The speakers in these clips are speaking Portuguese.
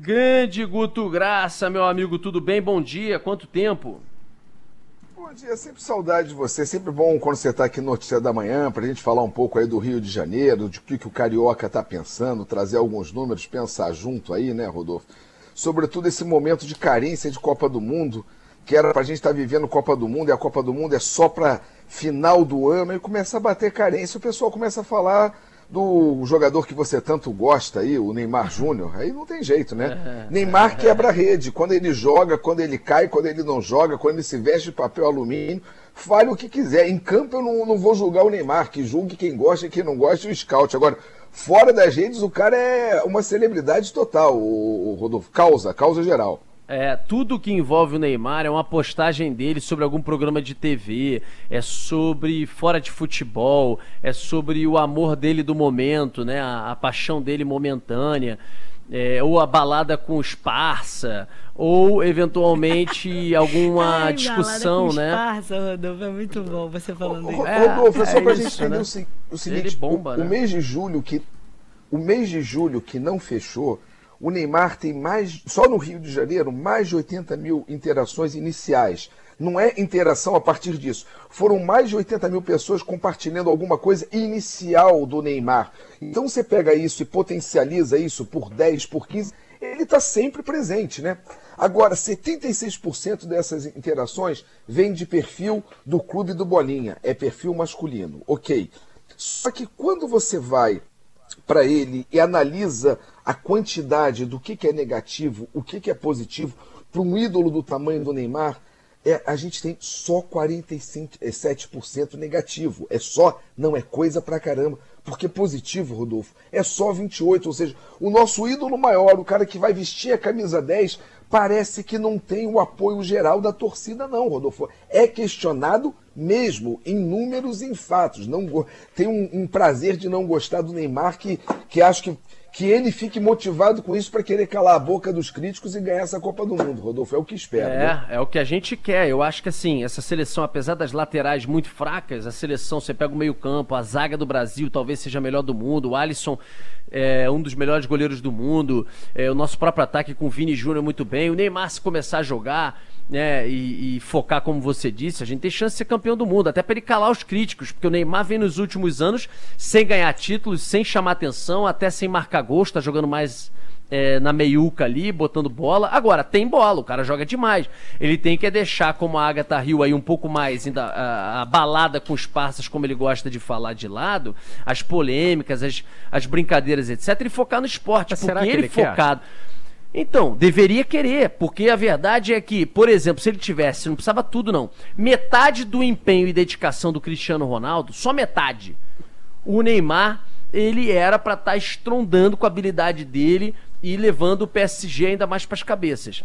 Grande Guto Graça, meu amigo, tudo bem? Bom dia, quanto tempo? Bom dia, sempre saudade de você, sempre bom quando você está aqui no Notícia da Manhã, para a gente falar um pouco aí do Rio de Janeiro, de que, que o Carioca está pensando, trazer alguns números, pensar junto aí, né, Rodolfo? Sobretudo esse momento de carência de Copa do Mundo, que era para a gente estar tá vivendo Copa do Mundo, e a Copa do Mundo é só para final do ano, e começa a bater carência, o pessoal começa a falar do jogador que você tanto gosta aí, o Neymar Júnior, aí não tem jeito, né? É. Neymar quebra a rede. Quando ele joga, quando ele cai, quando ele não joga, quando ele se veste de papel alumínio, fale o que quiser. Em campo eu não, não vou julgar o Neymar, que julgue quem gosta e quem não gosta o scout. Agora, fora das redes, o cara é uma celebridade total, o, o Rodolfo. Causa, causa geral. É, tudo que envolve o Neymar é uma postagem dele sobre algum programa de TV, é sobre fora de futebol, é sobre o amor dele do momento, né? A, a paixão dele momentânea. É, ou a balada com os parça, ou eventualmente alguma Ai, discussão, né? Parça, Rodolfo, é muito bom você falando isso. Rodolfo, é, só é pra isso, gente entender né? o, o seguinte, bomba, o, né? o mês de julho que o mês de julho que não fechou o Neymar tem mais, só no Rio de Janeiro, mais de 80 mil interações iniciais. Não é interação a partir disso. Foram mais de 80 mil pessoas compartilhando alguma coisa inicial do Neymar. Então você pega isso e potencializa isso por 10, por 15, ele está sempre presente, né? Agora, 76% dessas interações vem de perfil do clube do Bolinha, é perfil masculino, ok. Só que quando você vai para ele e analisa a quantidade do que, que é negativo, o que, que é positivo, para um ídolo do tamanho do Neymar, é, a gente tem só 47% negativo. É só, não é coisa pra caramba. Porque positivo, Rodolfo, é só 28%. Ou seja, o nosso ídolo maior, o cara que vai vestir a camisa 10, parece que não tem o apoio geral da torcida, não, Rodolfo. É questionado mesmo em números e em fatos. Não, tem um, um prazer de não gostar do Neymar que, que acho que que ele fique motivado com isso para querer calar a boca dos críticos e ganhar essa Copa do Mundo, Rodolfo. É o que espero. É, né? é o que a gente quer. Eu acho que assim, essa seleção, apesar das laterais muito fracas, a seleção, você pega o meio-campo, a zaga do Brasil talvez seja a melhor do mundo, o Alisson é um dos melhores goleiros do mundo, é, o nosso próprio ataque com o Vini Júnior muito bem, o Neymar se começar a jogar né, e, e, focar, como você disse, a gente tem chance de ser campeão do mundo, até para ele calar os críticos, porque o Neymar vem nos últimos anos sem ganhar títulos, sem chamar atenção, até sem marcar gosto, tá jogando mais é, na meiuca ali, botando bola. Agora, tem bola, o cara joga demais. Ele tem que deixar, como a Agatha Rio aí, um pouco mais ainda a, a, balada com os parças, como ele gosta de falar de lado, as polêmicas, as, as brincadeiras, etc., e focar no esporte. Mas porque ele, ele focado. Quer? Então, deveria querer, porque a verdade é que, por exemplo, se ele tivesse, não precisava tudo não, metade do empenho e dedicação do Cristiano Ronaldo, só metade, o Neymar, ele era para estar tá estrondando com a habilidade dele e levando o PSG ainda mais para as cabeças.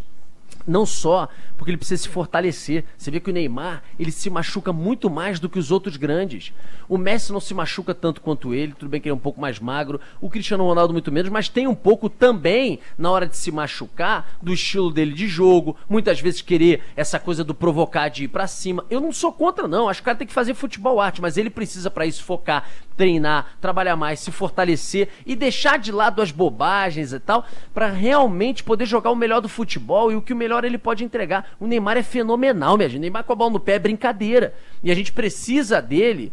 Não só porque ele precisa se fortalecer. Você vê que o Neymar, ele se machuca muito mais do que os outros grandes. O Messi não se machuca tanto quanto ele, tudo bem que ele é um pouco mais magro. O Cristiano Ronaldo muito menos, mas tem um pouco também, na hora de se machucar, do estilo dele de jogo. Muitas vezes querer essa coisa do provocar, de ir pra cima. Eu não sou contra, não. Acho que o cara tem que fazer futebol arte, mas ele precisa para isso focar, treinar, trabalhar mais, se fortalecer e deixar de lado as bobagens e tal, para realmente poder jogar o melhor do futebol e o que o melhor ele pode entregar. O Neymar é fenomenal, minha gente. O Neymar com a bola no pé é brincadeira. E a gente precisa dele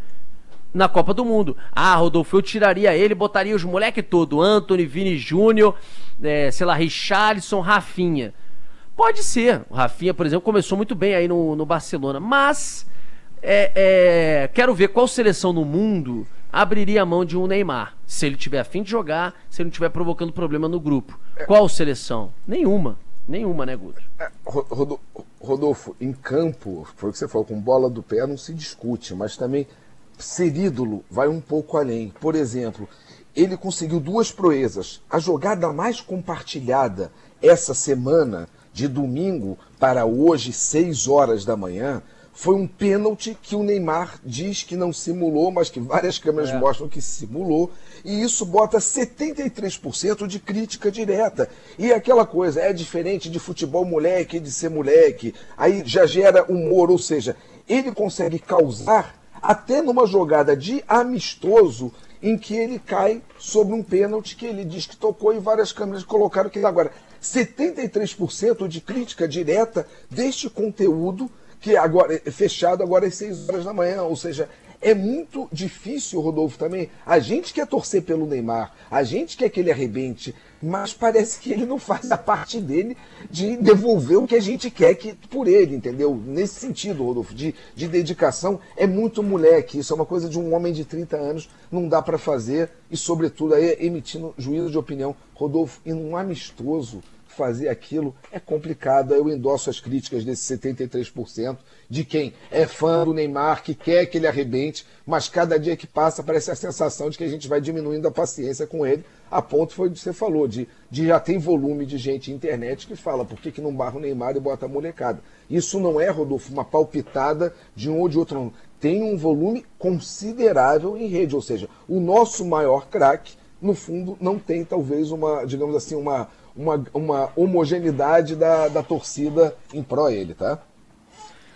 na Copa do Mundo. Ah, Rodolfo, eu tiraria ele, botaria os moleque todo, Anthony, Vini Júnior, é, sei lá, Richarlison, Rafinha. Pode ser. O Rafinha, por exemplo, começou muito bem aí no, no Barcelona. Mas é, é, quero ver qual seleção no mundo abriria a mão de um Neymar. Se ele tiver afim de jogar, se ele não estiver provocando problema no grupo. Qual seleção? Nenhuma. Nenhuma, né, Guto? É, Rodolfo, em campo, foi o que você falou, com bola do pé não se discute, mas também ser ídolo vai um pouco além. Por exemplo, ele conseguiu duas proezas. A jogada mais compartilhada essa semana, de domingo para hoje, 6 horas da manhã, foi um pênalti que o Neymar diz que não simulou, mas que várias câmeras é. mostram que simulou. E isso bota 73% de crítica direta. E aquela coisa, é diferente de futebol moleque e de ser moleque. Aí já gera humor, ou seja, ele consegue causar, até numa jogada de amistoso, em que ele cai sobre um pênalti que ele diz que tocou e várias câmeras colocaram que ele agora 73% de crítica direta deste conteúdo que agora é fechado agora às 6 horas da manhã, ou seja, é muito difícil, Rodolfo, também. A gente quer torcer pelo Neymar, a gente quer que ele arrebente, mas parece que ele não faz a parte dele de devolver o que a gente quer que, por ele, entendeu? Nesse sentido, Rodolfo, de, de dedicação, é muito moleque. Isso é uma coisa de um homem de 30 anos, não dá para fazer, e sobretudo aí emitindo juízo de opinião. Rodolfo, e num amistoso fazer aquilo é complicado. Eu endosso as críticas desse 73% de quem é fã do Neymar, que quer que ele arrebente, mas cada dia que passa parece a sensação de que a gente vai diminuindo a paciência com ele, a ponto foi o que você falou, de, de já tem volume de gente na internet que fala por que, que não barra o Neymar e bota a molecada. Isso não é, Rodolfo, uma palpitada de um ou de outro. Tem um volume considerável em rede, ou seja, o nosso maior craque, no fundo, não tem talvez uma, digamos assim, uma, uma, uma homogeneidade da, da torcida em pró ele, tá?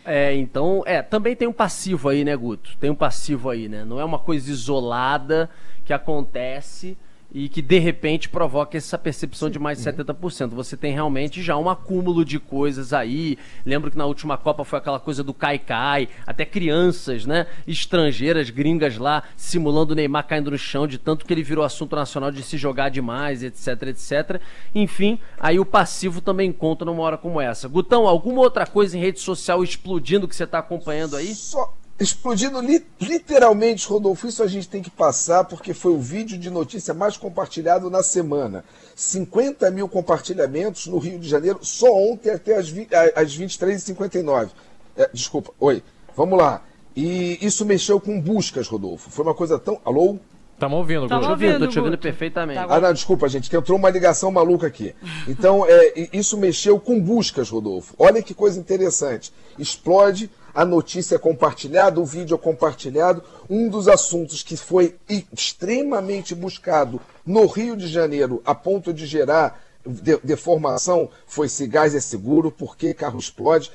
É, então, é, também tem um passivo aí, né, Guto? Tem um passivo aí, né? Não é uma coisa isolada que acontece e que de repente provoca essa percepção de mais de 70%. Você tem realmente já um acúmulo de coisas aí. Lembro que na última Copa foi aquela coisa do cai-cai, até crianças, né, estrangeiras, gringas lá, simulando o Neymar caindo no chão, de tanto que ele virou assunto nacional de se jogar demais, etc, etc. Enfim, aí o passivo também conta numa hora como essa. Gutão, alguma outra coisa em rede social explodindo que você está acompanhando aí? Só explodindo li literalmente, Rodolfo. Isso a gente tem que passar porque foi o vídeo de notícia mais compartilhado na semana. 50 mil compartilhamentos no Rio de Janeiro só ontem até as, as 23h59. É, desculpa, oi. Vamos lá. E isso mexeu com buscas, Rodolfo. Foi uma coisa tão. Alô? Estamos ouvindo, Estamos ouvindo, tô te ouvindo perfeitamente. Tá ah, não, desculpa, gente, que entrou uma ligação maluca aqui. Então, é, isso mexeu com buscas, Rodolfo. Olha que coisa interessante. Explode a notícia compartilhada, o vídeo compartilhado. Um dos assuntos que foi extremamente buscado no Rio de Janeiro, a ponto de gerar deformação, foi se gás é seguro, por que carro explode.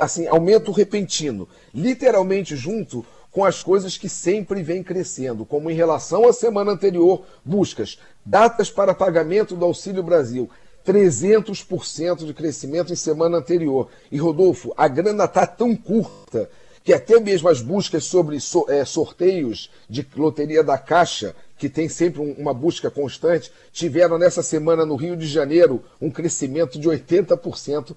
Assim, aumento repentino. Literalmente junto com as coisas que sempre vem crescendo, como em relação à semana anterior, buscas, datas para pagamento do Auxílio Brasil, 300% de crescimento em semana anterior. E Rodolfo, a grana está tão curta que até mesmo as buscas sobre é, sorteios de loteria da Caixa, que tem sempre uma busca constante, tiveram nessa semana no Rio de Janeiro um crescimento de 80%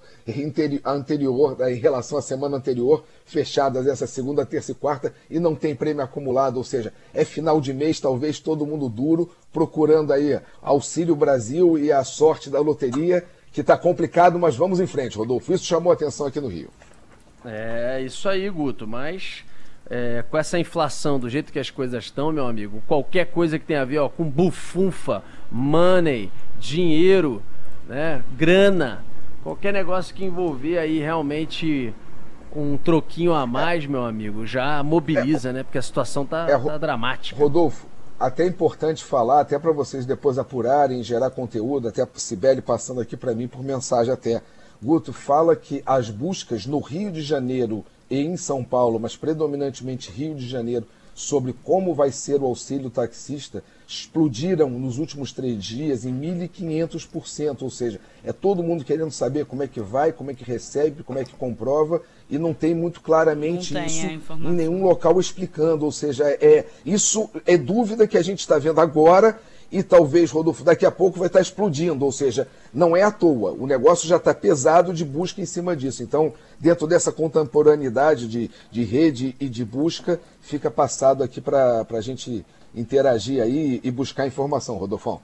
anterior, em relação à semana anterior, fechadas essa segunda, terça e quarta, e não tem prêmio acumulado, ou seja, é final de mês, talvez todo mundo duro, procurando aí Auxílio Brasil e a sorte da loteria, que está complicado, mas vamos em frente, Rodolfo. Isso chamou a atenção aqui no Rio. É, isso aí, Guto, mas é, com essa inflação do jeito que as coisas estão, meu amigo, qualquer coisa que tenha a ver ó, com bufunfa, money, dinheiro, né, grana, qualquer negócio que envolver aí realmente um troquinho a mais, meu amigo, já mobiliza, é, né? Porque a situação tá, é, tá dramática. Rodolfo, até é importante falar, até para vocês depois apurarem, gerar conteúdo, até a Sibeli passando aqui para mim por mensagem até. Guto fala que as buscas no Rio de Janeiro e em São Paulo, mas predominantemente Rio de Janeiro, sobre como vai ser o auxílio taxista, explodiram nos últimos três dias em 1.500%, ou seja, é todo mundo querendo saber como é que vai, como é que recebe, como é que comprova, e não tem muito claramente tem isso em nenhum local explicando, ou seja, é, isso é dúvida que a gente está vendo agora e talvez, Rodolfo, daqui a pouco vai estar explodindo, ou seja, não é à toa, o negócio já está pesado de busca em cima disso. Então, dentro dessa contemporaneidade de, de rede e de busca, fica passado aqui para a gente interagir aí e buscar informação, Rodolfo.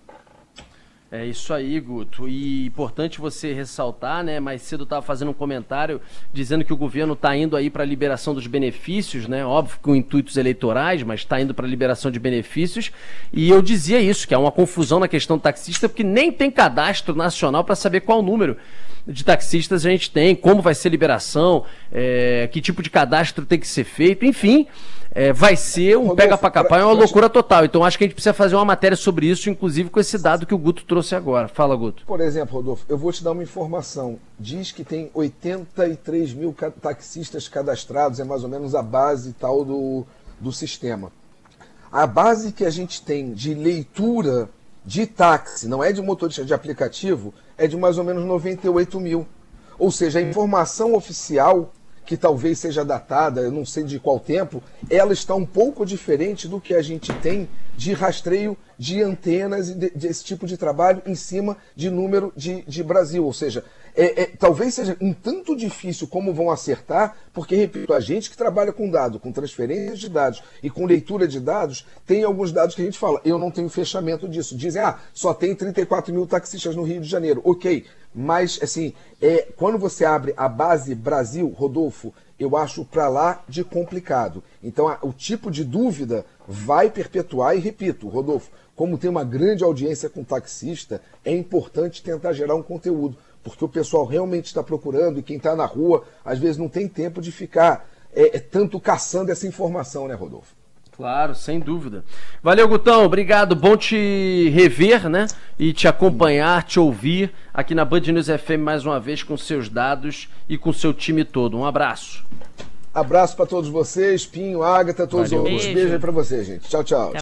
É isso aí, Guto. E importante você ressaltar, né? Mais cedo estava fazendo um comentário dizendo que o governo está indo aí para a liberação dos benefícios, né? Óbvio com intuitos eleitorais, mas está indo para a liberação de benefícios. E eu dizia isso, que é uma confusão na questão do taxista, porque nem tem cadastro nacional para saber qual o número de taxistas a gente tem, como vai ser a liberação, é, que tipo de cadastro tem que ser feito, enfim é, vai ser um pega para capar, é uma loucura total. Então acho que a gente precisa fazer uma matéria sobre isso, inclusive com esse dado que o Guto trouxe agora. Fala, Guto. Por exemplo, Rodolfo, eu vou te dar uma informação. Diz que tem 83 mil taxistas cadastrados, é mais ou menos a base tal do, do sistema. A base que a gente tem de leitura de táxi, não é de motorista de aplicativo, é de mais ou menos 98 mil. Ou seja, a informação oficial, que talvez seja datada, eu não sei de qual tempo, ela está um pouco diferente do que a gente tem de rastreio de antenas e desse tipo de trabalho em cima de número de, de Brasil. Ou seja, é, é, talvez seja um tanto difícil como vão acertar, porque, repito, a gente que trabalha com dados, com transferência de dados e com leitura de dados, tem alguns dados que a gente fala, eu não tenho fechamento disso. Dizem, ah, só tem 34 mil taxistas no Rio de Janeiro. Ok, mas, assim, é, quando você abre a base Brasil, Rodolfo, eu acho para lá de complicado. Então, a, o tipo de dúvida vai perpetuar, e repito, Rodolfo, como tem uma grande audiência com taxista, é importante tentar gerar um conteúdo, porque o pessoal realmente está procurando e quem está na rua, às vezes, não tem tempo de ficar é, é, tanto caçando essa informação, né, Rodolfo? Claro, sem dúvida. Valeu, Gutão. Obrigado. Bom te rever, né? E te acompanhar, te ouvir aqui na Band News FM mais uma vez com seus dados e com seu time todo. Um abraço. Abraço para todos vocês, Pinho, Agatha, todos os outros. Beijo, Beijo aí para vocês, gente. Tchau, tchau.